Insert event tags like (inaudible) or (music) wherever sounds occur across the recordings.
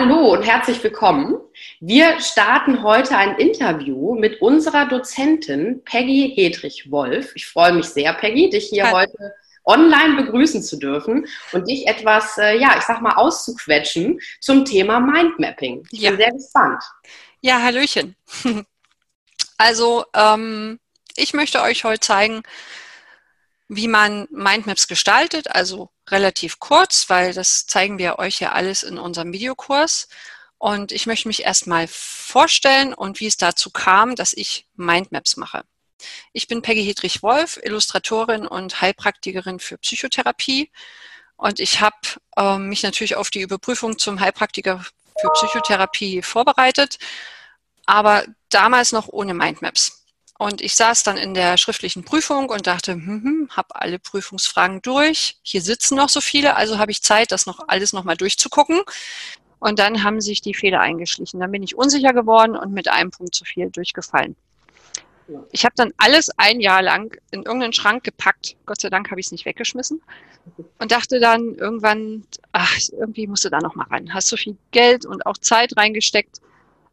Hallo und herzlich willkommen. Wir starten heute ein Interview mit unserer Dozentin Peggy Hedrich-Wolf. Ich freue mich sehr, Peggy, dich hier Hallo. heute online begrüßen zu dürfen und dich etwas, äh, ja, ich sag mal, auszuquetschen zum Thema Mindmapping. Ich ja. bin sehr gespannt. Ja, Hallöchen. (laughs) Also, ähm, ich möchte euch heute zeigen, wie man Mindmaps gestaltet, also relativ kurz, weil das zeigen wir euch ja alles in unserem Videokurs. Und ich möchte mich erstmal vorstellen und wie es dazu kam, dass ich Mindmaps mache. Ich bin Peggy Hedrich-Wolf, Illustratorin und Heilpraktikerin für Psychotherapie. Und ich habe äh, mich natürlich auf die Überprüfung zum Heilpraktiker für Psychotherapie vorbereitet, aber damals noch ohne Mindmaps. Und ich saß dann in der schriftlichen Prüfung und dachte, hm, hm, habe alle Prüfungsfragen durch. Hier sitzen noch so viele, also habe ich Zeit, das noch alles nochmal durchzugucken. Und dann haben sich die Fehler eingeschlichen. Dann bin ich unsicher geworden und mit einem Punkt zu viel durchgefallen. Ich habe dann alles ein Jahr lang in irgendeinen Schrank gepackt. Gott sei Dank habe ich es nicht weggeschmissen. Und dachte dann irgendwann, ach, irgendwie musst du da noch mal ran. Hast so viel Geld und auch Zeit reingesteckt.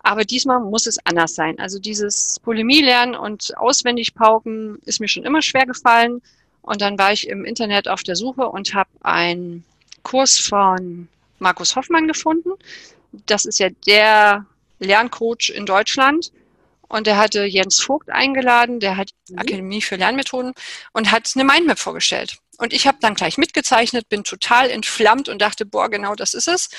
Aber diesmal muss es anders sein. Also dieses Polemie lernen und auswendig pauken ist mir schon immer schwer gefallen. Und dann war ich im Internet auf der Suche und habe einen Kurs von Markus Hoffmann gefunden. Das ist ja der Lerncoach in Deutschland. Und er hatte Jens Vogt eingeladen, der hat mhm. Akademie für Lernmethoden und hat eine Mindmap vorgestellt. Und ich habe dann gleich mitgezeichnet, bin total entflammt und dachte, boah, genau das ist es.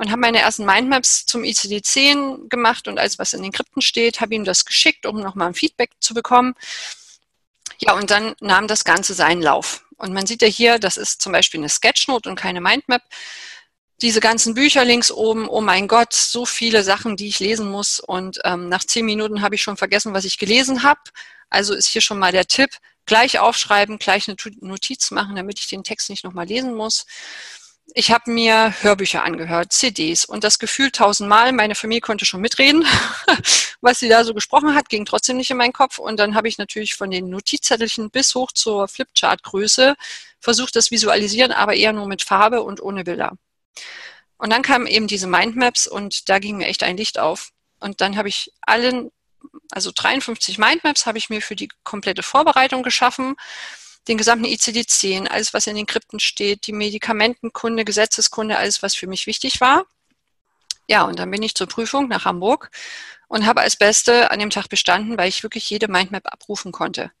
Und habe meine ersten Mindmaps zum ICD-10 gemacht und alles, was in den Krypten steht, habe ihm das geschickt, um nochmal ein Feedback zu bekommen. Ja, und dann nahm das Ganze seinen Lauf. Und man sieht ja hier, das ist zum Beispiel eine Sketchnote und keine Mindmap diese ganzen Bücher links oben, oh mein Gott, so viele Sachen, die ich lesen muss. Und ähm, nach zehn Minuten habe ich schon vergessen, was ich gelesen habe. Also ist hier schon mal der Tipp, gleich aufschreiben, gleich eine Notiz machen, damit ich den Text nicht nochmal lesen muss. Ich habe mir Hörbücher angehört, CDs und das Gefühl tausendmal, meine Familie konnte schon mitreden, (laughs) was sie da so gesprochen hat, ging trotzdem nicht in meinen Kopf. Und dann habe ich natürlich von den Notizzettelchen bis hoch zur Flipchart-Größe versucht, das visualisieren, aber eher nur mit Farbe und ohne Bilder. Und dann kamen eben diese Mindmaps und da ging mir echt ein Licht auf. Und dann habe ich allen, also 53 Mindmaps habe ich mir für die komplette Vorbereitung geschaffen. Den gesamten ICD-10, alles, was in den Krypten steht, die Medikamentenkunde, Gesetzeskunde, alles, was für mich wichtig war. Ja, und dann bin ich zur Prüfung nach Hamburg und habe als Beste an dem Tag bestanden, weil ich wirklich jede Mindmap abrufen konnte.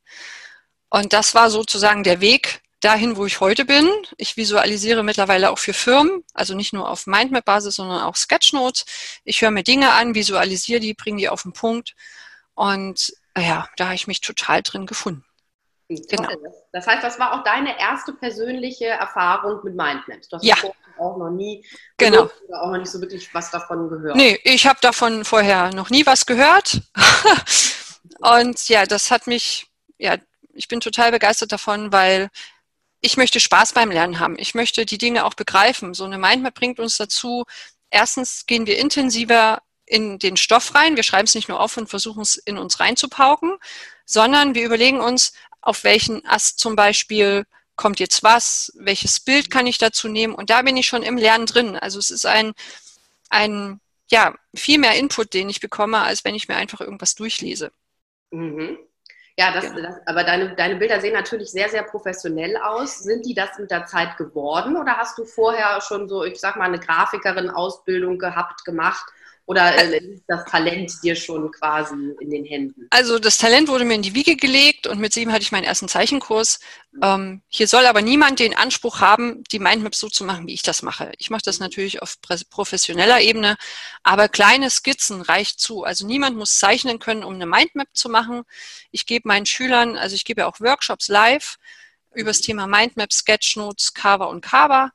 Und das war sozusagen der Weg, dahin, wo ich heute bin. Ich visualisiere mittlerweile auch für Firmen, also nicht nur auf Mindmap-Basis, sondern auch Sketchnotes. Ich höre mir Dinge an, visualisiere die, bringe die auf den Punkt. Und ja, da habe ich mich total drin gefunden. Genau. Das heißt, das war auch deine erste persönliche Erfahrung mit Mindmaps. Du hast ja. auch noch nie genau. oder auch noch nicht so wirklich was davon gehört. Nee, ich habe davon vorher noch nie was gehört. (laughs) Und ja, das hat mich, ja, ich bin total begeistert davon, weil ich möchte Spaß beim Lernen haben. Ich möchte die Dinge auch begreifen. So eine Mindmap bringt uns dazu, erstens gehen wir intensiver in den Stoff rein. Wir schreiben es nicht nur auf und versuchen es in uns reinzupauken, sondern wir überlegen uns, auf welchen Ast zum Beispiel kommt jetzt was, welches Bild kann ich dazu nehmen und da bin ich schon im Lernen drin. Also es ist ein, ein ja, viel mehr Input, den ich bekomme, als wenn ich mir einfach irgendwas durchlese. Mhm. Ja, das, genau. das, aber deine, deine Bilder sehen natürlich sehr, sehr professionell aus. Sind die das mit der Zeit geworden oder hast du vorher schon so, ich sag mal, eine Grafikerin-Ausbildung gehabt, gemacht oder äh, das Talent dir schon quasi in den Händen? Also das Talent wurde mir in die Wiege gelegt und mit sieben hatte ich meinen ersten Zeichenkurs. Ähm, hier soll aber niemand den Anspruch haben, die Mindmaps so zu machen, wie ich das mache. Ich mache das natürlich auf professioneller Ebene, aber kleine Skizzen reicht zu. Also niemand muss zeichnen können, um eine Mindmap zu machen. Ich gebe meinen Schülern, also ich gebe auch Workshops live über das mhm. Thema Mindmap, Sketchnotes, Carver und Carver.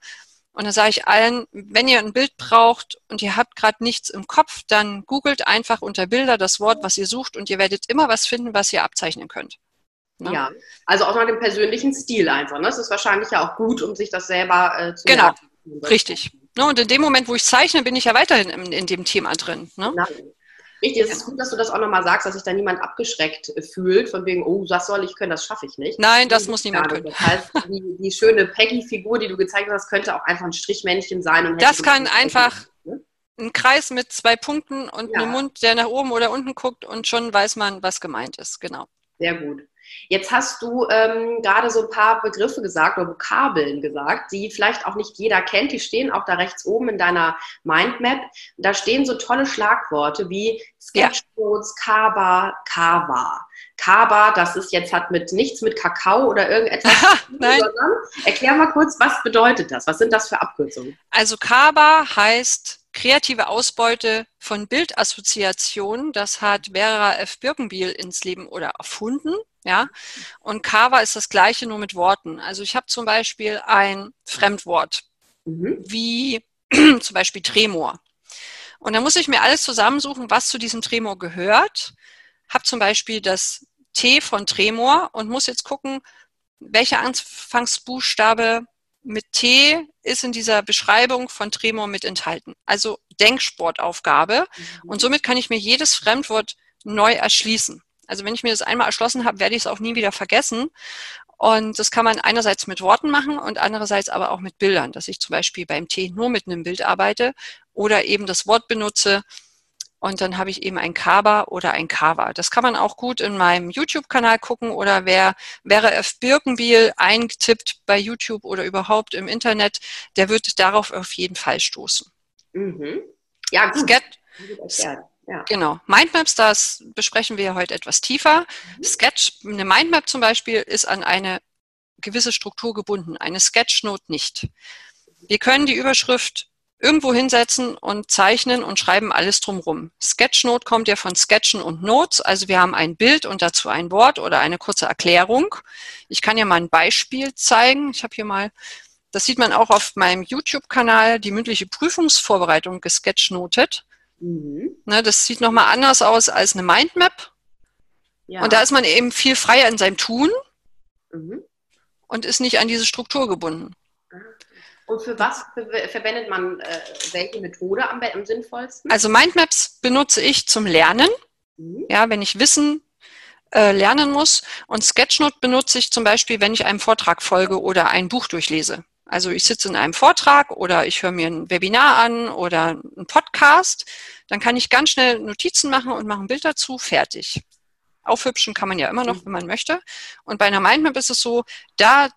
Und dann sage ich allen, wenn ihr ein Bild braucht und ihr habt gerade nichts im Kopf, dann googelt einfach unter Bilder das Wort, was ihr sucht und ihr werdet immer was finden, was ihr abzeichnen könnt. Ne? Ja, also auch nach dem persönlichen Stil einfach. Ne? Das ist wahrscheinlich ja auch gut, um sich das selber äh, zu Genau, richtig. Ne? Und in dem Moment, wo ich zeichne, bin ich ja weiterhin in, in dem Thema drin. Ne? Richtig, es ist gut, dass du das auch nochmal sagst, dass sich da niemand abgeschreckt äh, fühlt, von wegen, oh, das soll ich können, das schaffe ich nicht. Nein, das, das muss niemand können. Das (laughs) heißt, die, die schöne Peggy-Figur, die du gezeigt hast, könnte auch einfach ein Strichmännchen sein. Und das kann einfach, ne? ein Kreis mit zwei Punkten und Ja. einem Mund, der nach oben oder unten guckt und schon weiß man, was gemeint ist. Genau. Sehr gut. Jetzt hast du ähm, gerade so ein paar Begriffe gesagt oder Vokabeln gesagt, die vielleicht auch nicht jeder kennt. Die stehen auch da rechts oben in deiner Mindmap. Da stehen so tolle Schlagworte wie. Sketchnotes, Kaba, Kava. Kaba, das ist jetzt hat mit nichts mit Kakao oder irgendetwas (laughs) zu tun, erklär mal kurz, was bedeutet das? Was sind das für Abkürzungen? Also Kaba heißt kreative Ausbeute von Bildassoziationen. Das hat Vera F. Birkenbiel ins Leben oder erfunden. Ja, und Kava ist das gleiche nur mit Worten. Also ich habe zum Beispiel ein Fremdwort Mhm. wie (clears throat) zum Beispiel Tremor. Und dann muss ich mir alles zusammensuchen, was zu diesem Tremor gehört. Hab zum Beispiel das T von Tremor und muss jetzt gucken, welcher Anfangsbuchstabe mit T ist in dieser Beschreibung von Tremor mit enthalten. Also Denksportaufgabe. Und somit kann ich mir jedes Fremdwort neu erschließen. Also wenn ich mir das einmal erschlossen habe, werde ich es auch nie wieder vergessen. Und das kann man einerseits mit Worten machen und andererseits aber auch mit Bildern, dass ich zum Beispiel beim T nur mit einem Bild arbeite oder eben das Wort benutze und dann habe ich eben ein Kaba oder ein Kava. Das kann man auch gut in meinem YouTube-Kanal gucken oder wer Vera F. Birkenbiel eingetippt bei YouTube oder überhaupt im Internet, der wird darauf auf jeden Fall stoßen. Mhm. Ja, gut. Erklärt. Ja. Genau. Mindmaps, das besprechen wir heute etwas tiefer. Sketch, eine Mindmap zum Beispiel, ist an eine gewisse Struktur gebunden, eine Sketchnote nicht. Wir können die Überschrift irgendwo hinsetzen und zeichnen und schreiben alles drumrum. Sketchnote kommt ja von Sketchen und Notes, also wir haben ein Bild und dazu ein Wort oder eine kurze Erklärung. Ich kann ja mal ein Beispiel zeigen. Ich habe hier mal, das sieht man auch auf meinem YouTube-Kanal, die mündliche Prüfungsvorbereitung gesketchnotet. Mhm. Ne, das sieht nochmal anders aus als eine Mindmap. Ja. Und da ist man eben viel freier in seinem Tun mhm. und ist nicht an diese Struktur gebunden. Und für was ver verwendet man äh, welche Methode am, am sinnvollsten? Also Mindmaps benutze ich zum Lernen, Mhm. ja, wenn ich Wissen äh, lernen muss. Und Sketchnote benutze ich zum Beispiel, wenn ich einem Vortrag folge oder ein Buch durchlese. Also ich sitze in einem Vortrag oder ich höre mir ein Webinar an oder einen Podcast. Dann kann ich ganz schnell Notizen machen und mache ein Bild dazu, fertig. Aufhübschen kann man ja immer noch, wenn man möchte. Und bei einer Mindmap ist es so, da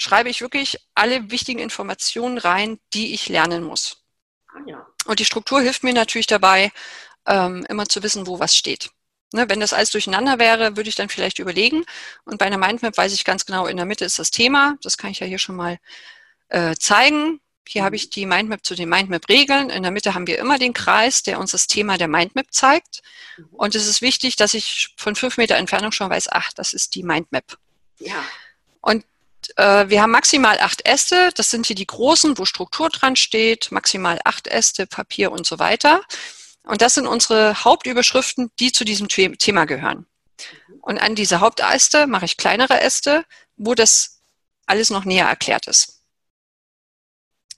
schreibe ich wirklich alle wichtigen Informationen rein, die ich lernen muss. Ah. Und die Struktur hilft mir natürlich dabei, ähm, immer zu wissen, wo was steht. Ne, wenn das alles durcheinander wäre, würde ich dann vielleicht überlegen. Und bei einer Mindmap weiß ich ganz genau, in der Mitte ist das Thema. Das kann ich ja hier schon mal äh, zeigen. Hier Mhm. habe ich die Mindmap zu den Mindmap-Regeln. In der Mitte haben wir immer den Kreis, der uns das Thema der Mindmap zeigt. Mhm. Und es ist wichtig, dass ich von fünf Meter Entfernung schon weiß, ach, das ist die Mindmap. Ja. Äh, wir haben maximal acht Äste. Das sind hier die großen, wo Struktur dran steht. Maximal acht Äste, Papier und so weiter. Und das sind unsere Hauptüberschriften, die zu diesem The Thema gehören. Und an diese Hauptäste mache ich kleinere Äste, wo das alles noch näher erklärt ist.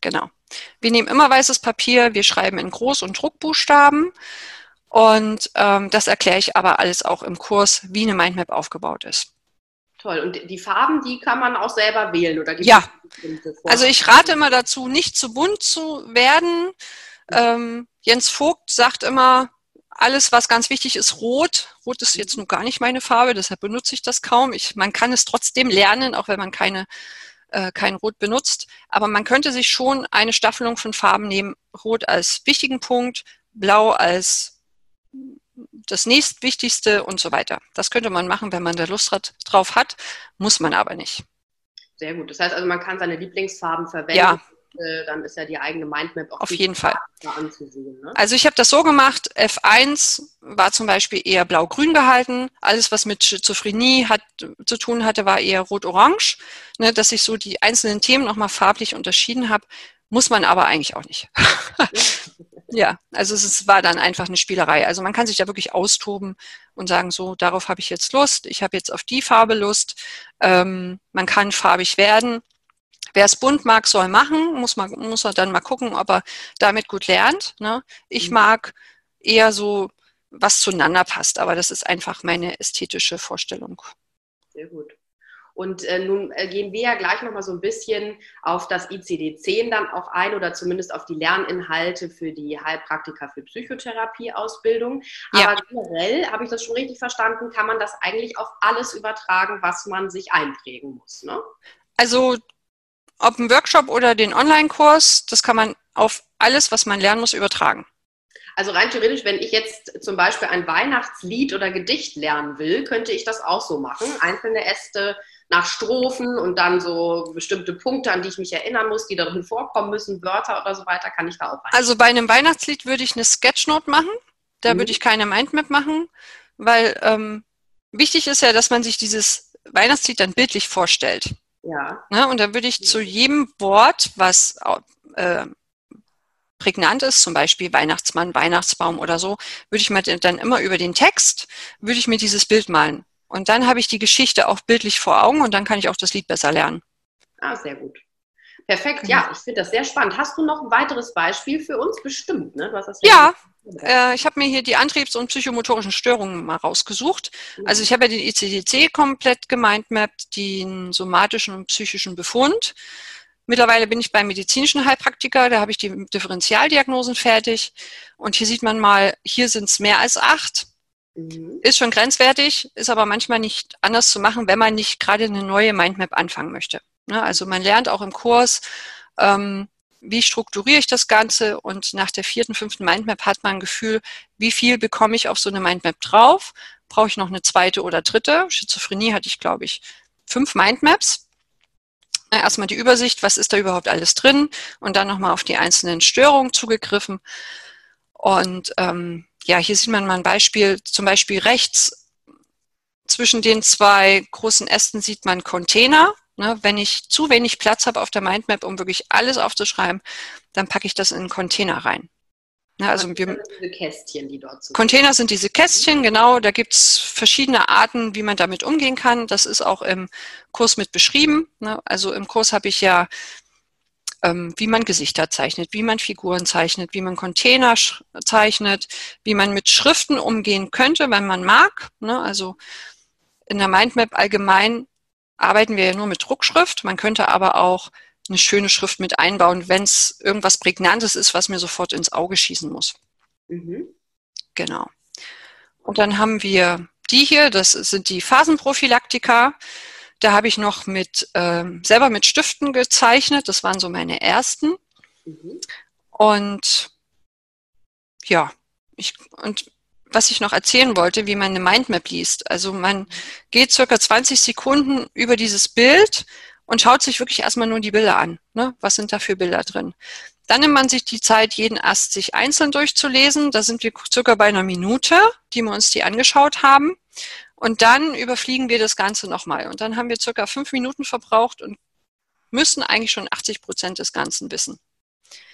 Genau. Wir nehmen immer weißes Papier, wir schreiben in Groß- und Druckbuchstaben. Und ähm, das erkläre ich aber alles auch im Kurs, wie eine Mindmap aufgebaut ist. Toll. Und die Farben, die kann man auch selber wählen, oder? gibt Ja. Also ich rate immer dazu, nicht zu bunt zu werden. Ähm, Jens Vogt sagt immer, alles, was ganz wichtig ist, rot. Rot ist jetzt nun gar nicht meine Farbe, deshalb benutze ich das kaum. Ich, man kann es trotzdem lernen, auch wenn man keine, äh, kein Rot benutzt. Aber man könnte sich schon eine Staffelung von Farben nehmen. Rot als wichtigen Punkt, Blau als das nächstwichtigste und so weiter. Das könnte man machen, wenn man da Lust drauf hat, muss man aber nicht. Sehr gut. Das heißt also, man kann seine Lieblingsfarben verwenden. Ja. Äh, Dann ist ja die eigene Mindmap auch Auf jeden Fall. anzusehen. Ne? Also ich habe das so gemacht, F1 war zum Beispiel eher blau-grün gehalten. Alles, was mit Schizophrenie hat, zu tun hatte, war eher rot-orange. Ne, dass ich so die einzelnen Themen nochmal farblich unterschieden habe, muss man aber eigentlich auch nicht. (laughs) ja, also es war dann einfach eine Spielerei. Also man kann sich da wirklich austoben und sagen, so, darauf habe ich jetzt Lust, ich habe jetzt auf die Farbe Lust. Ähm, man kann farbig werden. Wer es bunt mag, soll machen, muss, man, muss er dann mal gucken, ob er damit gut lernt. Ne? Ich Mhm. mag eher so, was zueinander passt, aber das ist einfach meine ästhetische Vorstellung. Sehr gut. Und äh, nun äh, gehen wir ja gleich nochmal so ein bisschen auf das ICD-10 dann auch ein oder zumindest auf die Lerninhalte für die Heilpraktiker für Psychotherapie-Ausbildung. Ja. Aber generell, habe ich das schon richtig verstanden, kann man das eigentlich auf alles übertragen, was man sich einprägen muss. Ne? Also ob ein Workshop oder den Online-Kurs, das kann man auf alles, was man lernen muss, übertragen. Also rein theoretisch, wenn ich jetzt zum Beispiel ein Weihnachtslied oder Gedicht lernen will, könnte ich das auch so machen. Einzelne Äste nach Strophen und dann so bestimmte Punkte, an die ich mich erinnern muss, die darin vorkommen müssen, Wörter oder so weiter, kann ich da auch rein. Also bei einem Weihnachtslied würde ich eine Sketchnote machen. Da mhm. würde ich keine Mindmap machen, weil ähm, wichtig ist ja, dass man sich dieses Weihnachtslied dann bildlich vorstellt. Ja. Ne? Und da würde ich ja. zu jedem Wort, was äh, prägnant ist, zum Beispiel Weihnachtsmann, Weihnachtsbaum oder so, würde ich mir dann immer über den Text, würde ich mir dieses Bild malen. Und dann habe ich die Geschichte auch bildlich vor Augen und dann kann ich auch das Lied besser lernen. Ah, sehr gut. Perfekt, ja, ich finde das sehr spannend. Hast du noch ein weiteres Beispiel für uns? Bestimmt, ne? ja, ja äh, ich habe mir hier die Antriebs- und psychomotorischen Störungen mal rausgesucht. Mhm. Also ich habe ja den ICDC komplett gemindmappt, den somatischen und psychischen Befund. Mittlerweile bin ich beim medizinischen Heilpraktiker, da habe ich die Differentialdiagnosen fertig. Und hier sieht man mal, hier sind es mehr als acht. Mhm. Ist schon grenzwertig, ist aber manchmal nicht anders zu machen, wenn man nicht gerade eine neue Mindmap anfangen möchte. Ne, also man lernt auch im Kurs, ähm, wie strukturiere ich das Ganze und nach der vierten, fünften Mindmap hat man ein Gefühl, wie viel bekomme ich auf so eine Mindmap drauf? Brauche ich noch eine zweite oder dritte? Schizophrenie hatte ich, glaube ich, fünf Mindmaps. Erstmal die Übersicht, was ist da überhaupt alles drin und dann nochmal auf die einzelnen Störungen zugegriffen. Und ähm, ja, hier sieht man mal ein Beispiel, zum Beispiel rechts zwischen den zwei großen Ästen sieht man Container. Ne, wenn ich zu wenig Platz habe auf der Mindmap, um wirklich alles aufzuschreiben, dann packe ich das in einen Container rein. Ne, also wir, sind diese Kästchen, die dort sind. Container sind diese Kästchen, genau. Da gibt es verschiedene Arten, wie man damit umgehen kann. Das ist auch im Kurs mit beschrieben. Ne? Also im Kurs habe ich ja ähm, wie man Gesichter zeichnet, wie man Figuren zeichnet, wie man Container zeichnet, wie man mit Schriften umgehen könnte, wenn man mag. Ne? Also in der Mindmap allgemein arbeiten wir ja nur mit Druckschrift. Man könnte aber auch eine schöne Schrift mit einbauen, wenn es irgendwas Prägnantes ist, was mir sofort ins Auge schießen muss. Mhm. Genau. Und dann haben wir die hier, das sind die Phasenprophylaktika. Da habe ich noch mit ähm, selber mit Stiften gezeichnet. Das waren so meine ersten. Mhm. Und ja, ich, und was ich noch erzählen wollte, wie man eine Mindmap liest. Also man geht circa 20 Sekunden über dieses Bild und schaut sich wirklich erstmal nur die Bilder an. Ne? Was sind da für Bilder drin? Dann nimmt man sich die Zeit, jeden Ast sich einzeln durchzulesen. Da sind wir circa bei einer Minute, die wir uns die angeschaut haben. Und dann überfliegen wir das Ganze nochmal. Und dann haben wir circa fünf Minuten verbraucht und müssen eigentlich schon 80 Prozent des Ganzen wissen.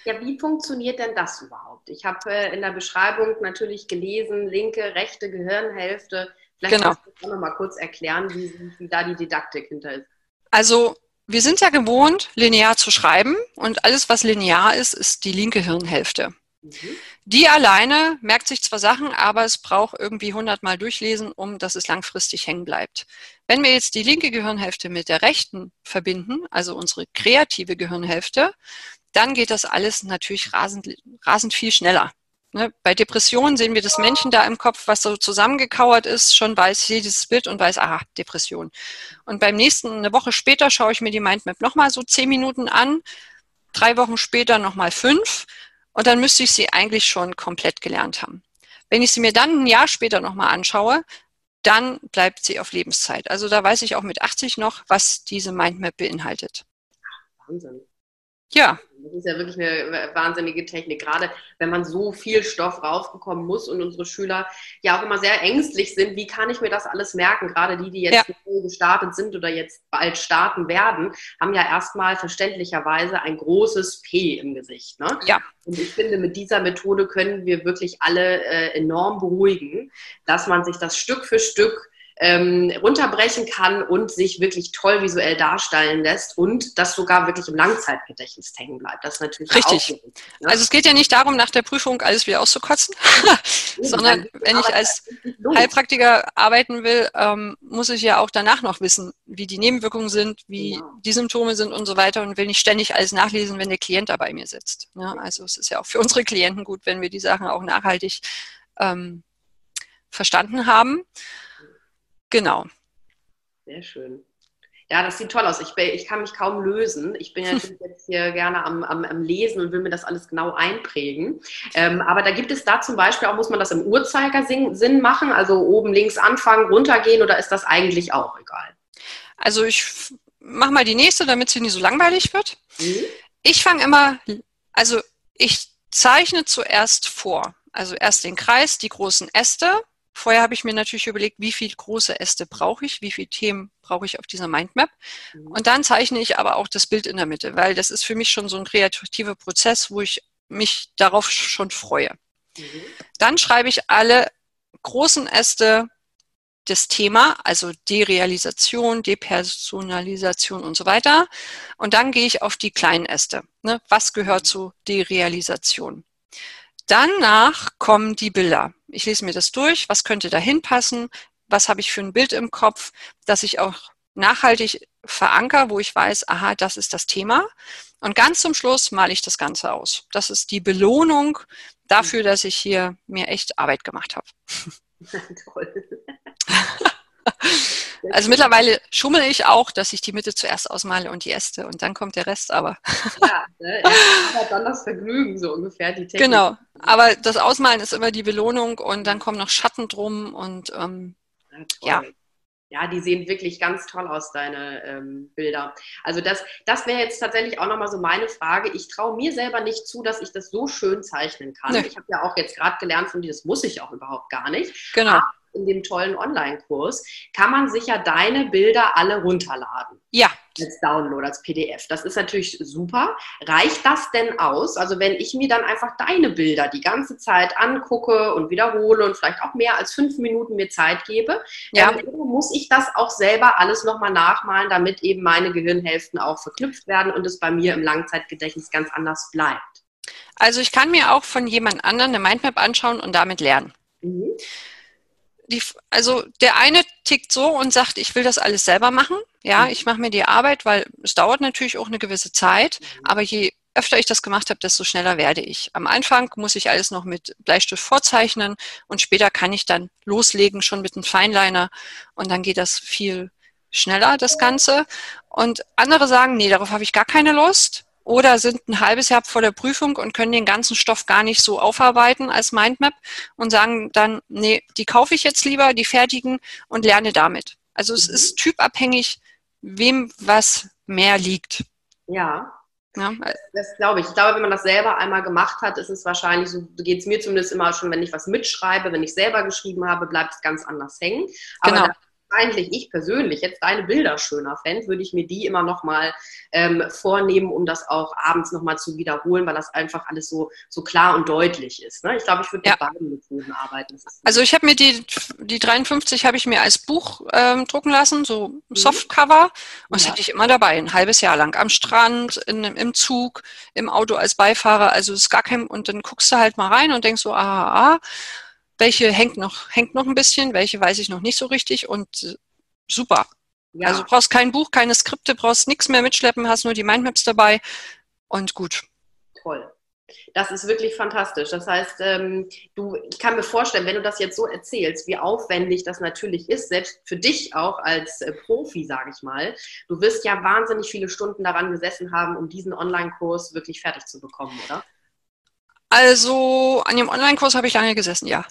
Ja, wie funktioniert denn das überhaupt? Ich habe äh, in der Beschreibung natürlich gelesen, linke, rechte Gehirnhälfte. Vielleicht genau. kannst du auch noch mal kurz erklären, wie, wie da die Didaktik hinter ist. Also wir sind ja gewohnt, linear zu schreiben und alles, was linear ist, ist die linke Hirnhälfte. Mhm. Die alleine merkt sich zwar Sachen, aber es braucht irgendwie 100 Mal durchlesen, um dass es langfristig hängen bleibt. Wenn wir jetzt die linke Gehirnhälfte mit der rechten verbinden, also unsere kreative Gehirnhälfte, dann geht das alles natürlich rasend, rasend viel schneller. Ne? Bei Depressionen sehen wir das Männchen da im Kopf, was so zusammengekauert ist, schon weiß, dieses Bild und weiß, aha, Depression. Und beim nächsten, eine Woche später, schaue ich mir die Mindmap nochmal so zehn Minuten an, drei Wochen später nochmal fünf und dann müsste ich sie eigentlich schon komplett gelernt haben. Wenn ich sie mir dann ein Jahr später nochmal anschaue, dann bleibt sie auf Lebenszeit. Also da weiß ich auch mit 80 noch, was diese Mindmap beinhaltet. Wahnsinn. Ja. Das ist ja wirklich eine wahnsinnige Technik, gerade wenn man so viel Stoff raufbekommen muss und unsere Schüler ja auch immer sehr ängstlich sind. Wie kann ich mir das alles merken? Gerade die, die jetzt ja. gestartet sind oder jetzt bald starten werden, haben ja erstmal verständlicherweise ein großes P im Gesicht. Ne? Ja. Und ich finde, mit dieser Methode können wir wirklich alle äh, enorm beruhigen, dass man sich das Stück für Stück ähm, runterbrechen kann und sich wirklich toll visuell darstellen lässt und das sogar wirklich im Langzeitgedächtnis hängen bleibt. Das ist natürlich Richtig. Auch, ne? Also es geht ja nicht darum, nach der Prüfung alles wieder auszukotzen, (laughs) sondern wenn ich als Heilpraktiker arbeiten will, ähm, muss ich ja auch danach noch wissen, wie die Nebenwirkungen sind, wie genau. die Symptome sind und so weiter und will nicht ständig alles nachlesen, wenn der Klient da bei mir sitzt. Ne? also es ist ja auch für unsere Klienten gut, wenn wir die Sachen auch nachhaltig ähm, verstanden haben. Genau. Sehr schön. Ja, das sieht toll aus. Ich, ich kann mich kaum lösen. Ich bin ja (laughs) jetzt hier gerne am, am, am, Lesen und will mir das alles genau einprägen. Ähm, aber da gibt es da zum Beispiel auch, muss man das im Uhrzeigersinn machen? Also oben links anfangen, runtergehen oder ist das eigentlich auch egal? Also ich mache mal die nächste, damit sie nicht so langweilig wird. Mhm. Ich fange immer, also ich zeichne zuerst vor. Also erst den Kreis, die großen Äste. Vorher habe ich mir natürlich überlegt, wie viele große Äste brauche ich, wie viele Themen brauche ich auf dieser Mindmap. Mhm. Und dann zeichne ich aber auch das Bild in der Mitte, weil das ist für mich schon so ein kreativer Prozess, wo ich mich darauf schon freue. Mhm. Dann schreibe ich alle großen Äste das Thema, also Derealisation, Depersonalisation und so weiter. Und dann gehe ich auf die kleinen Äste. Ne? Was gehört mhm. zu Derealisation? Danach kommen die Bilder. Ich lese mir das durch, was könnte da hinpassen, was habe ich für ein Bild im Kopf, dass ich auch nachhaltig veranker, wo ich weiß, aha, das ist das Thema. Und ganz zum Schluss male ich das Ganze aus. Das ist die Belohnung dafür, dass ich hier mir echt Arbeit gemacht habe. (laughs) Toll. (laughs) Also mittlerweile schummel ich auch, dass ich die Mitte zuerst ausmale und die Äste und dann kommt der Rest, aber. Ja, ne? Erst dann das Vergnügen, so ungefähr, die (laughs) Technik. Genau, aber das Ausmalen ist immer die Belohnung und dann kommen noch Schatten drum und ähm, ja, ja. Ja, die sehen wirklich ganz toll aus, deine ähm, Bilder. Also das, das wäre jetzt tatsächlich auch nochmal so meine Frage. Ich traue mir selber nicht zu, dass ich das so schön zeichnen kann. Nee. Ich habe ja auch jetzt gerade gelernt von dir, das muss ich auch überhaupt gar nicht. Genau. Aber in dem tollen Online-Kurs, kann man sich ja deine Bilder alle runterladen. Ja. Als Download, als PDF. Das ist natürlich super. Reicht das denn aus? Also wenn ich mir dann einfach deine Bilder die ganze Zeit angucke und wiederhole und vielleicht auch mehr als fünf Minuten mir Zeit gebe, ja. dann muss ich das auch selber alles nochmal nachmalen, damit eben meine Gehirnhälften auch verknüpft werden und es bei mir im Langzeitgedächtnis ganz anders bleibt. Also ich kann mir auch von jemand anderem eine Mindmap anschauen und damit lernen. Mhm die, also der eine tickt so und sagt, ich will das alles selber machen. Ja, mhm. ich mache mir die Arbeit, weil es dauert natürlich auch eine gewisse Zeit, mhm. aber je öfter ich das gemacht habe, desto schneller werde ich. Am Anfang muss ich alles noch mit Bleistift vorzeichnen und später kann ich dann loslegen, schon mit einem Feinliner und dann geht das viel schneller, das Ganze. Und andere sagen, nee, darauf habe ich gar keine Lust oder sind ein halbes Jahr vor der Prüfung und können den ganzen Stoff gar nicht so aufarbeiten als Mindmap und sagen dann, nee, die kaufe ich jetzt lieber, die fertigen und lerne damit. Also es ist typabhängig, wem was mehr liegt. Ja. Ja. Das glaube ich. Ich glaube, wenn man das selber einmal gemacht hat, ist es wahrscheinlich, so geht es mir zumindest immer schon, wenn ich was mitschreibe, wenn ich selber geschrieben habe, bleibt es ganz anders hängen. Aber genau eigentlich ich persönlich jetzt deine Bilder schöner fände, würde ich mir die immer nochmal ähm, vornehmen, um das auch abends nochmal zu wiederholen, weil das einfach alles so, so klar und deutlich ist. Ne? Ich glaube, ich würde ja. mit beiden Methoden arbeiten. Also ich habe mir die, die 53 habe ich mir als Buch ähm, drucken lassen, so mhm. Softcover. Und das ja. hatte ich immer dabei, ein halbes Jahr lang. Am Strand, in, im Zug, im Auto als Beifahrer. Also es ist gar kein, und dann guckst du halt mal rein und denkst so, ah, ah welche hängt noch, hängt noch ein bisschen, welche weiß ich noch nicht so richtig und äh, super. Ja. Also brauchst kein Buch, keine Skripte, brauchst nichts mehr mitschleppen, hast nur die Mindmaps dabei und gut. Toll. Das ist wirklich fantastisch. Das heißt, ähm, du, ich kann mir vorstellen, wenn du das jetzt so erzählst, wie aufwendig das natürlich ist, selbst für dich auch als äh, Profi, sage ich mal. Du wirst ja wahnsinnig viele Stunden daran gesessen haben, um diesen Online-Kurs wirklich fertig zu bekommen, oder? Also an dem Online-Kurs habe ich lange gesessen, ja.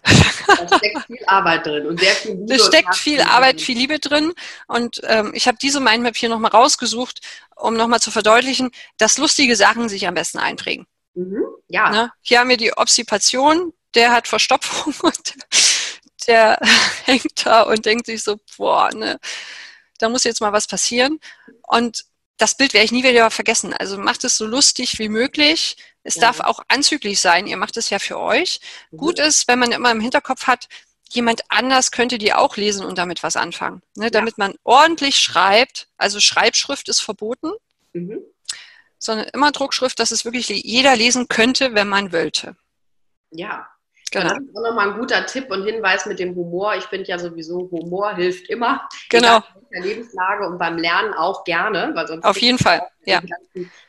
Da steckt viel Arbeit drin und sehr viel Liebe. Da steckt viel Arbeit, viel Liebe drin. Und ähm, ich habe diese Mindmap hier nochmal rausgesucht, um nochmal zu verdeutlichen, dass lustige Sachen sich am besten einprägen. Mhm, ja. Ne? Hier haben wir die Obstipation, der hat Verstopfung (laughs) und der hängt da und denkt sich so, boah, ne, da muss jetzt mal was passieren. Und das Bild werde ich nie wieder vergessen. Also macht es so lustig wie möglich es ja. darf auch anzüglich sein. Ihr macht es ja für euch. Mhm. Gut ist, wenn man immer im Hinterkopf hat, jemand anders könnte die auch lesen und damit was anfangen. Ne? Damit man ordentlich schreibt, also Schreibschrift ist verboten, mhm. sondern immer Druckschrift, dass es wirklich jeder lesen könnte, wenn man wollte. Ja, Genau. Das ist auch nochmal ein guter Tipp und Hinweis mit dem Humor. Ich finde ja sowieso, Humor hilft immer. Genau. In der Lebenslage und beim Lernen auch gerne. Weil sonst Auf jeden Fall, ja.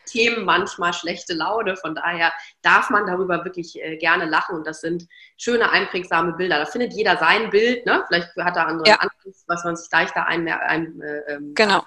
Themen manchmal schlechte Laune. Von daher darf man darüber wirklich äh, gerne lachen und das sind schöne, einprägsame Bilder. Da findet jeder sein Bild. Ne? Vielleicht hat er andere ja. anderes, was man sich leichter ein, ein äh, ähm, Genau.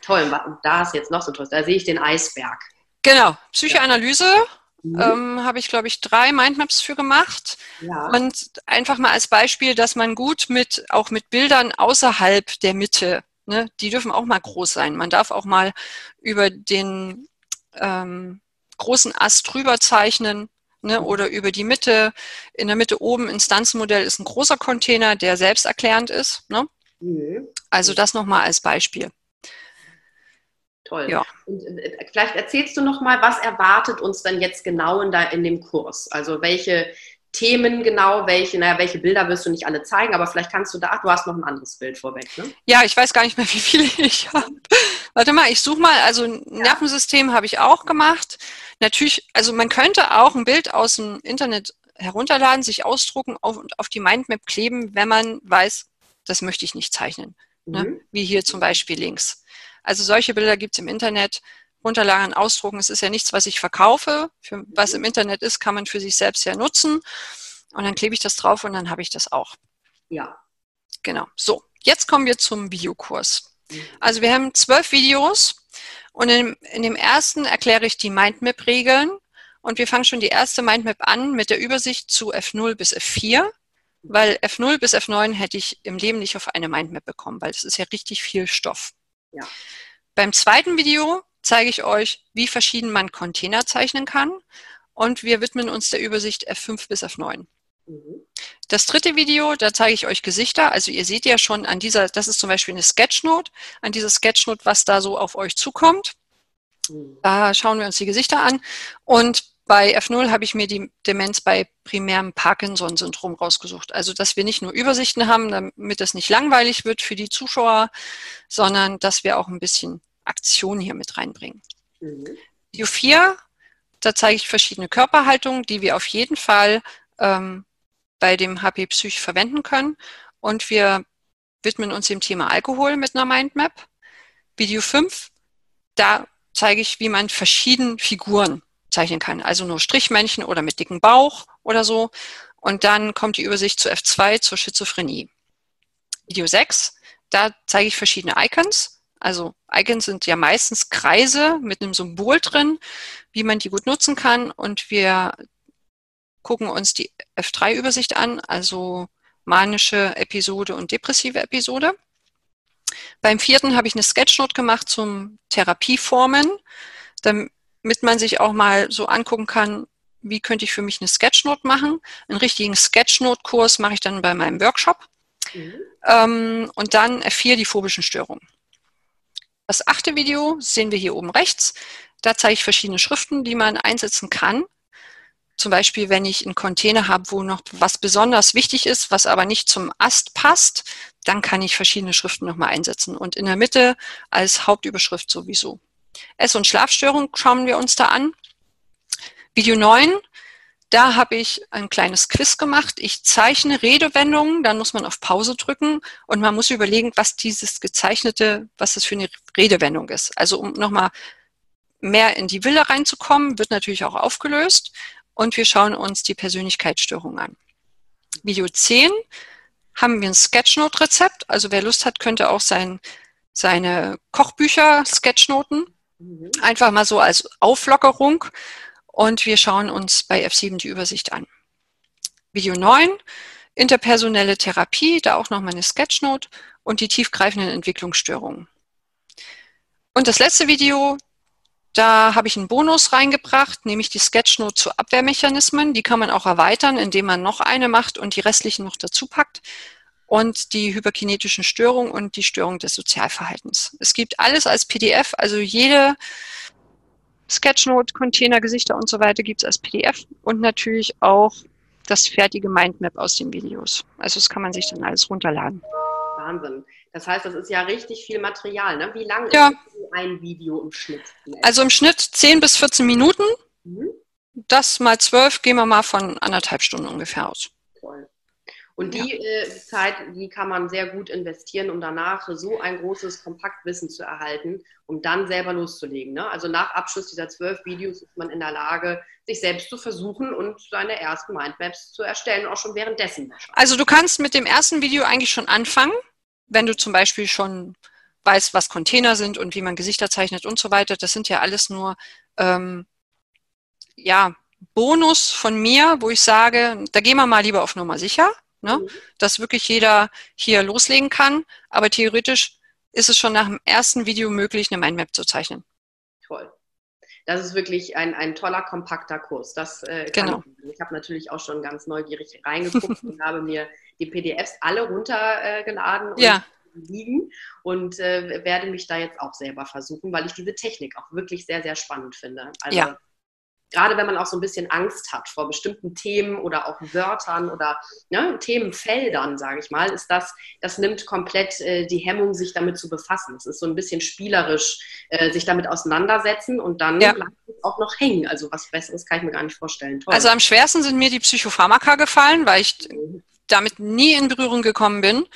Toll, da ist jetzt noch so toll. Da sehe ich den Eisberg. Genau. Psychoanalyse. Ja Mhm. Ähm, habe ich, glaube ich, drei Mindmaps für gemacht. Ja. Und einfach mal als Beispiel, dass man gut mit, auch mit Bildern außerhalb der Mitte, ne, die dürfen auch mal groß sein. Man darf auch mal über den ähm, großen Ast drüber zeichnen. Ne, mhm. oder über die Mitte. In der Mitte oben Instanzenmodell ist ein großer Container, der selbsterklärend ist. Ne? Mhm. Also das nochmal als Beispiel. Toll. Ja. Und äh, vielleicht erzählst du noch mal, was erwartet uns denn jetzt genau in, da, in dem Kurs? Also welche Themen genau, welche, naja, welche Bilder wirst du nicht alle zeigen, aber vielleicht kannst du da, ach, du hast noch ein anderes Bild vorweg, ne? Ja, ich weiß gar nicht mehr, (laughs) wie viele ich habe. Warte mal, ich suche mal, also ein ja. Nervensystem habe ich auch gemacht. Natürlich, also man könnte auch ein Bild aus dem Internet herunterladen, sich ausdrucken auf, und auf die Mindmap kleben, wenn man weiß, das möchte ich nicht zeichnen. Ne? Mhm. Ne? Wie hier zum Beispiel links. Also solche Bilder gibt es im Internet. Runterladen, ausdrucken, es ist ja nichts, was ich verkaufe. Für, was im Internet ist, kann man für sich selbst ja nutzen. Und dann klebe ich das drauf und dann habe ich das auch. Ja. Genau. So, jetzt kommen wir zum Videokurs. Also wir haben zwölf Videos und in, in dem ersten erkläre ich die Mindmap-Regeln und wir fangen schon die erste Mindmap an mit der Übersicht zu F0 bis F4, weil F0 bis F9 hätte ich im Leben nicht auf eine Mindmap bekommen, weil das ist ja richtig viel Stoff. Ja. Beim zweiten Video zeige ich euch, wie verschieden man Container zeichnen kann und wir widmen uns der Übersicht F5 bis F9. Mhm. Das dritte Video, da zeige ich euch Gesichter. Also ihr seht ja schon an dieser, das ist zum Beispiel eine Sketchnote, an dieser Sketchnote, was da so auf euch zukommt. Mhm. Da schauen wir uns die Gesichter an. Und bei F0 habe ich mir die Demenz bei primärem Parkinson-Syndrom rausgesucht. Also, dass wir nicht nur Übersichten haben, damit es nicht langweilig wird für die Zuschauer, sondern dass wir auch ein bisschen Aktion hier mit reinbringen. Mhm. View 4, da zeige ich verschiedene Körperhaltungen, die wir auf jeden Fall ähm, bei dem HP Psych verwenden können. Und wir widmen uns dem Thema Alkohol mit einer Mindmap. Video 5, da zeige ich, wie man verschiedene Figuren zeichnen kann. Also nur Strichmännchen oder mit dicken Bauch oder so. Und dann kommt die Übersicht zu F2 zur Schizophrenie. Video 6, da zeige ich verschiedene Icons. Also Icons sind ja meistens Kreise mit einem Symbol drin, wie man die gut nutzen kann. Und wir gucken uns die F3-Übersicht an, also manische Episode und depressive Episode. Beim vierten habe ich eine Sketchnote gemacht zum Therapieformen damit man sich auch mal so angucken kann, wie könnte ich für mich eine Sketchnote machen. Einen richtigen Sketchnote-Kurs mache ich dann bei meinem Workshop. Mhm. Ähm, und dann F4 die phobischen Störungen. Das achte Video sehen wir hier oben rechts. Da zeige ich verschiedene Schriften, die man einsetzen kann. Zum Beispiel, wenn ich einen Container habe, wo noch was besonders wichtig ist, was aber nicht zum Ast passt, dann kann ich verschiedene Schriften nochmal einsetzen. Und in der Mitte als Hauptüberschrift sowieso. Ess- und Schlafstörung schauen wir uns da an. Video 9, da habe ich ein kleines Quiz gemacht. Ich zeichne Redewendungen, dann muss man auf Pause drücken und man muss überlegen, was dieses gezeichnete, was das für eine Redewendung ist. Also um nochmal mehr in die Bilder reinzukommen, wird natürlich auch aufgelöst und wir schauen uns die Persönlichkeitsstörung an. Video 10 haben wir ein Sketchnote-Rezept. Also wer Lust hat, könnte auch sein, seine Kochbücher Sketchnoten. Einfach mal so als Auflockerung. Und wir schauen uns bei F7 die Übersicht an. Video 9, interpersonelle Therapie, da auch nochmal eine Sketchnote und die tiefgreifenden Entwicklungsstörungen. Und das letzte Video, da habe ich einen Bonus reingebracht, nämlich die Sketchnote zu Abwehrmechanismen. Die kann man auch erweitern, indem man noch eine macht und die restlichen noch dazu packt und die hyperkinetischen Störungen und die Störung des Sozialverhaltens. Es gibt alles als PDF, also jede Sketchnote, Container, Gesichter und so weiter gibt es als PDF und natürlich auch das fertige Mindmap aus den Videos. Also das kann man sich dann alles runterladen. Wahnsinn. Das heißt, das ist ja richtig viel Material. Ne? Wie lang ja. ist ein Video im Schnitt? Also im Schnitt 10 bis 14 Minuten. Mhm. Das mal 12 gehen wir mal von anderthalb Stunden ungefähr aus. Toll. Und die ja. äh, Zeit, die kann man sehr gut investieren, um danach so ein großes Kompaktwissen zu erhalten, um dann selber loszulegen. Ne? Also nach Abschluss dieser zwölf Videos ist man in der Lage, sich selbst zu versuchen und seine ersten Mindmaps zu erstellen, auch schon währenddessen. Also du kannst mit dem ersten Video eigentlich schon anfangen, wenn du zum Beispiel schon weißt, was Container sind und wie man Gesichter zeichnet und so weiter. Das sind ja alles nur ähm, ja, Bonus von mir, wo ich sage, da gehen wir mal lieber auf Nummer sicher ne? Mhm. dass wirklich jeder hier loslegen kann. Aber theoretisch ist es schon nach dem ersten Video möglich, eine Mindmap zu zeichnen. Toll. Das ist wirklich ein, ein toller, kompakter Kurs. Das, äh, genau. Ich, ich habe natürlich auch schon ganz neugierig reingeguckt (laughs) und habe mir die PDFs alle runtergeladen und ja. liegen und äh, werde mich da jetzt auch selber versuchen, weil ich diese Technik auch wirklich sehr, sehr spannend finde. Also ja gerade wenn man auch so ein bisschen Angst hat vor bestimmten Themen oder auch Wörtern oder ne, Themenfeldern, sage ich mal, ist das, das nimmt komplett äh, die Hemmung, sich damit zu befassen. Es ist so ein bisschen spielerisch, äh, sich damit auseinandersetzen und dann ja. bleibt es auch noch hängen. Also was Besseres kann ich mir gar nicht vorstellen. Toll. Also am schwersten sind mir die Psychopharmaka gefallen, weil ich mhm damit nie in Berührung gekommen bin.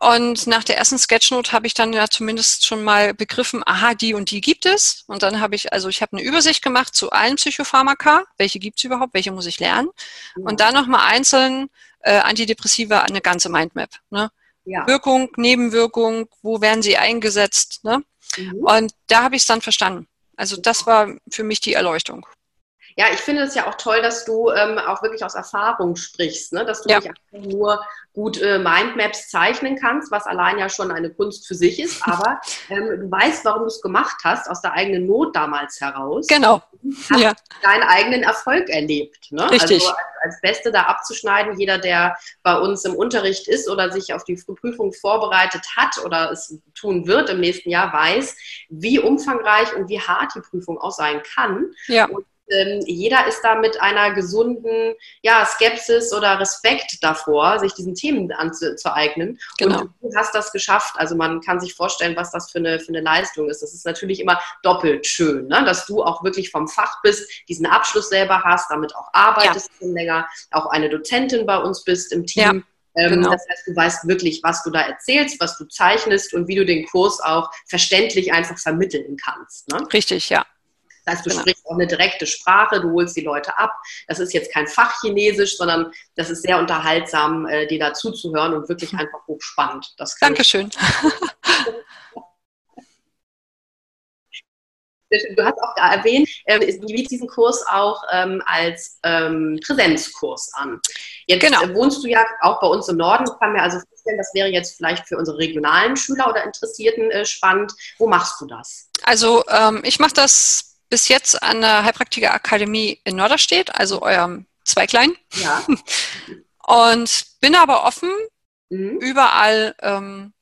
Und nach der ersten Sketchnote habe ich dann ja zumindest schon mal begriffen, aha, die und die gibt es. Und dann habe ich, also ich habe eine Übersicht gemacht zu allen Psychopharmaka, welche gibt es überhaupt, welche muss ich lernen. Und dann nochmal einzeln äh, Antidepressiva, eine ganze Mindmap. Ne? Ja. Wirkung, Nebenwirkung, wo werden sie eingesetzt. Ne? Mhm. Und da habe ich es dann verstanden. Also das war für mich die Erleuchtung. Ja, ich finde es ja auch toll, dass du ähm, auch wirklich aus Erfahrung sprichst, ne? dass du ja. nicht einfach nur gut äh, Mindmaps zeichnen kannst, was allein ja schon eine Kunst für sich ist, aber (laughs) ähm, du weißt, warum du es gemacht hast, aus der eigenen Not damals heraus. Genau. Hast ja. deinen eigenen Erfolg erlebt. Ne? Richtig. Also als, als Beste da abzuschneiden, jeder, der bei uns im Unterricht ist oder sich auf die Prüfung vorbereitet hat oder es tun wird im nächsten Jahr, weiß, wie umfangreich und wie hart die Prüfung auch sein kann. Ja. Und ähm, jeder ist da mit einer gesunden ja, Skepsis oder Respekt davor, sich diesen Themen anzueignen. Genau. Und du hast das geschafft. Also man kann sich vorstellen, was das für eine, für eine Leistung ist. Das ist natürlich immer doppelt schön, ne? dass du auch wirklich vom Fach bist, diesen Abschluss selber hast, damit auch arbeitest ja. länger, auch eine Dozentin bei uns bist im Team. Ja. Ähm, genau. Das heißt, du weißt wirklich, was du da erzählst, was du zeichnest und wie du den Kurs auch verständlich einfach vermitteln kannst. Ne? Richtig, ja. Das heißt, du genau. sprichst auch eine direkte Sprache, du holst die Leute ab. Das ist jetzt kein Fachchinesisch, sondern das ist sehr unterhaltsam, äh, dir dazu zu hören und wirklich hm. einfach hochspannend. Das Dankeschön. (laughs) Du hast auch erwähnt, äh, du bietest diesen Kurs auch ähm, als ähm, Präsenzkurs an. Jetzt genau. Äh, wohnst du ja auch bei uns im Norden. Ich kann mir also vorstellen, das wäre jetzt vielleicht für unsere regionalen Schüler oder Interessierten äh, spannend. Wo machst du das? Also ähm, ich mache das bis jetzt an der Heilpraktiker Akademie in Norderstedt, also eurem Zweiglein. Ja. (laughs) Und bin aber offen, mhm. überall ähm,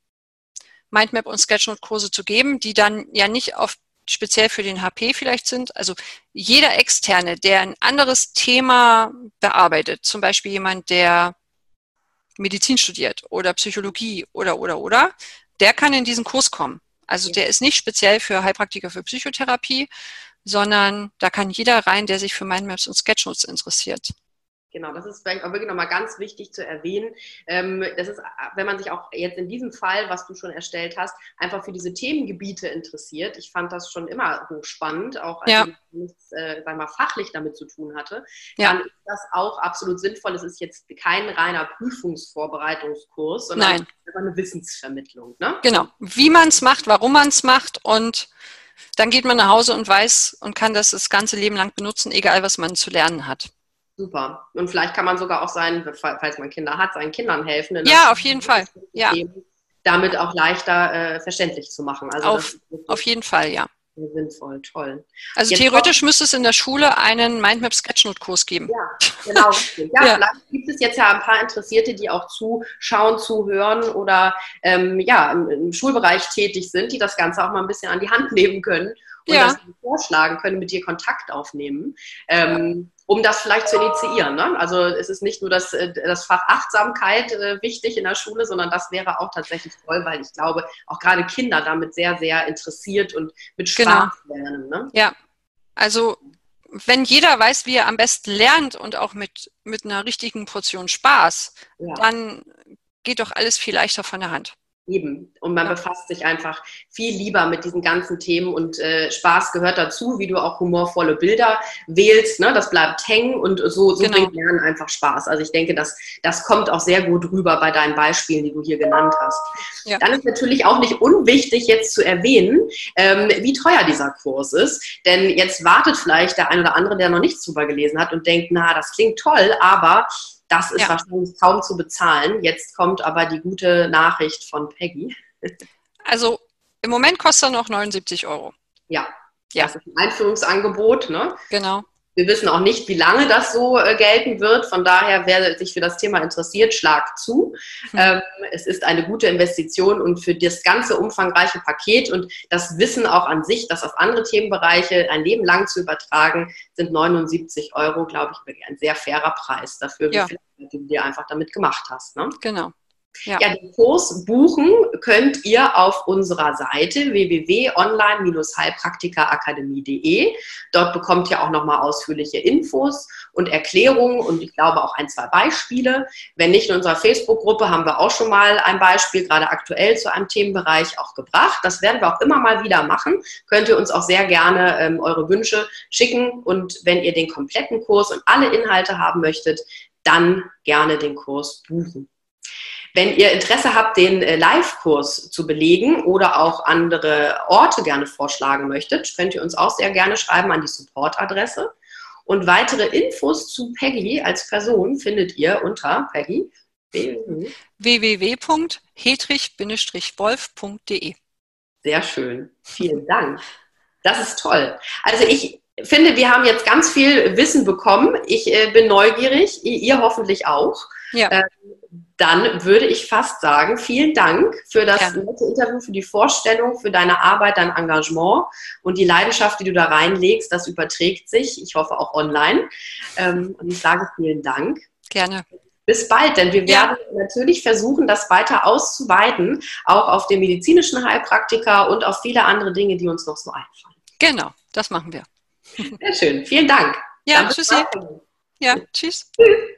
Mindmap und Sketchnote-Kurse zu geben, die dann ja nicht auf speziell für den HP vielleicht sind. Also jeder Externe, der ein anderes Thema bearbeitet, zum Beispiel jemand, der Medizin studiert oder Psychologie oder oder oder, der kann in diesen Kurs kommen. Also der ist nicht speziell für Heilpraktiker für Psychotherapie, sondern da kann jeder rein, der sich für Mindmaps und Sketchnotes interessiert. Genau, das ist vielleicht auch wirklich nochmal ganz wichtig zu erwähnen. Ähm, das ist, wenn man sich auch jetzt in diesem Fall, was du schon erstellt hast, einfach für diese Themengebiete interessiert. Ich fand das schon immer hochspannend, auch als ja. ich nichts, äh, sag mal, fachlich damit zu tun hatte. Ja. Dann ist das auch absolut sinnvoll. Es ist jetzt kein reiner Prüfungsvorbereitungskurs, sondern Nein. einfach eine Wissensvermittlung. Ne? Genau, wie man es macht, warum man es macht und dann geht man nach Hause und weiß und kann das das ganze Leben lang benutzen, egal was man zu lernen hat. Super. Und vielleicht kann man sogar auch sein, falls man Kinder hat, seinen Kindern helfen. Ja, auf jeden Fall. Ja. Damit auch leichter äh, verständlich zu machen. Also auf, auf jeden Fall, ja sinnvoll, toll. Also Jetzt theoretisch müsste es in der Schule einen Mindmap Sketchnote Kurs geben. Ja, genau. Ja, (laughs) ja, vielleicht gibt es jetzt ja ein paar Interessierte, die auch zuschauen, zuhören oder ähm, ja, im, im, Schulbereich tätig sind, die das Ganze auch mal ein bisschen an die Hand nehmen können und ja. das vorschlagen, können mit dir Kontakt aufnehmen. Ähm, um das vielleicht zu initiieren. Ne? Also es ist nicht nur das, äh, das Fach Achtsamkeit äh, wichtig in der Schule, sondern das wäre auch tatsächlich toll, weil ich glaube, auch gerade Kinder damit sehr, sehr interessiert und mit Spaß genau. lernen. Ne? Ja, also wenn jeder weiß, wie er am besten lernt und auch mit, mit einer richtigen Portion Spaß, ja. dann geht doch alles viel leichter von der Hand. Eben. Und man ja. befasst sich einfach viel lieber mit diesen ganzen Themen und äh, Spaß gehört dazu, wie du auch humorvolle Bilder wählst. Ne? Das bleibt hängen und so, so genau. bringt Lernen einfach Spaß. Also ich denke, das, das kommt auch sehr gut rüber bei deinen Beispielen, die du hier genannt hast. Ja. Dann ist natürlich auch nicht unwichtig, jetzt zu erwähnen, ähm, wie teuer dieser Kurs ist. Denn jetzt wartet vielleicht der ein oder andere, der noch nichts drüber gelesen hat und denkt, na, das klingt toll, aber das ist ja. wahrscheinlich kaum zu bezahlen. Jetzt kommt aber die gute Nachricht von Peggy. Also im Moment kostet er noch 79 Euro. Ja, ja. das ist ein Einführungsangebot. Ne? Genau. Wir wissen auch nicht, wie lange das so äh, gelten wird. Von daher, wer sich für das Thema interessiert, schlag zu. Hm. Ähm, es ist eine gute Investition und für das ganze umfangreiche Paket und das Wissen auch an sich, das auf andere Themenbereiche ein Leben lang zu übertragen, sind 79 Euro, glaube ich, ein sehr fairer Preis dafür, ja. wie viel du dir einfach damit gemacht hast. Ne? Genau. Ja. ja, den Kurs buchen könnt ihr auf unserer Seite www.online-heilpraktikerakademie.de. Dort bekommt ihr auch nochmal ausführliche Infos und Erklärungen und ich glaube auch ein, zwei Beispiele. Wenn nicht in unserer Facebook-Gruppe, haben wir auch schon mal ein Beispiel, gerade aktuell zu einem Themenbereich auch gebracht. Das werden wir auch immer mal wieder machen. Könnt ihr uns auch sehr gerne ähm, eure Wünsche schicken und wenn ihr den kompletten Kurs und alle Inhalte haben möchtet, dann gerne den Kurs buchen. Wenn ihr Interesse habt, den äh, Live-Kurs zu belegen oder auch andere Orte gerne vorschlagen möchtet, könnt ihr uns auch sehr gerne schreiben an die Support-Adresse. Und weitere Infos zu Peggy als Person findet ihr unter Peggy www.hedrich-wolf.de. Sehr schön. Vielen Dank. Das ist toll. Also ich finde, wir haben jetzt ganz viel Wissen bekommen. Ich äh, bin neugierig, ihr hoffentlich auch. Ja. Ähm, dann würde ich fast sagen, vielen Dank für das ja. nette Interview, für die Vorstellung, für deine Arbeit, dein Engagement und die Leidenschaft, die du da reinlegst. Das überträgt sich, ich hoffe auch online. Ähm, und ich sage vielen Dank. Gerne. Bis bald, denn wir ja. werden natürlich versuchen, das weiter auszuweiten, auch auf den medizinischen Heilpraktiker und auf viele andere Dinge, die uns noch so einfallen. Genau, das machen wir. Sehr schön. Vielen Dank. Ja, tschüssi. Ja, tschüss. Tschüss.